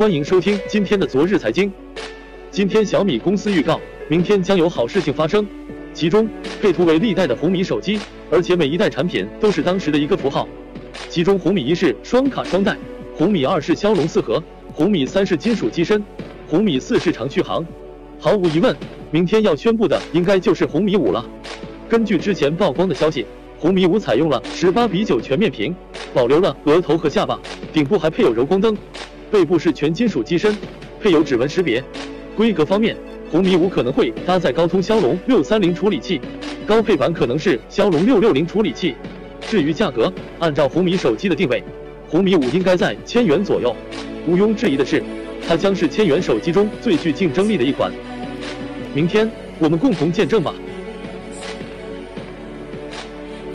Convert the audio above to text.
欢迎收听今天的昨日财经。今天小米公司预告，明天将有好事情发生。其中配图为历代的红米手机，而且每一代产品都是当时的一个符号。其中红米一是双卡双待，红米二是骁龙四核，红米三是金属机身，红米四是长续航。毫无疑问，明天要宣布的应该就是红米五了。根据之前曝光的消息，红米五采用了十八比九全面屏，保留了额头和下巴，顶部还配有柔光灯。背部是全金属机身，配有指纹识别。规格方面，红米五可能会搭载高通骁龙六三零处理器，高配版可能是骁龙六六零处理器。至于价格，按照红米手机的定位，红米五应该在千元左右。毋庸置疑的是，它将是千元手机中最具竞争力的一款。明天我们共同见证吧。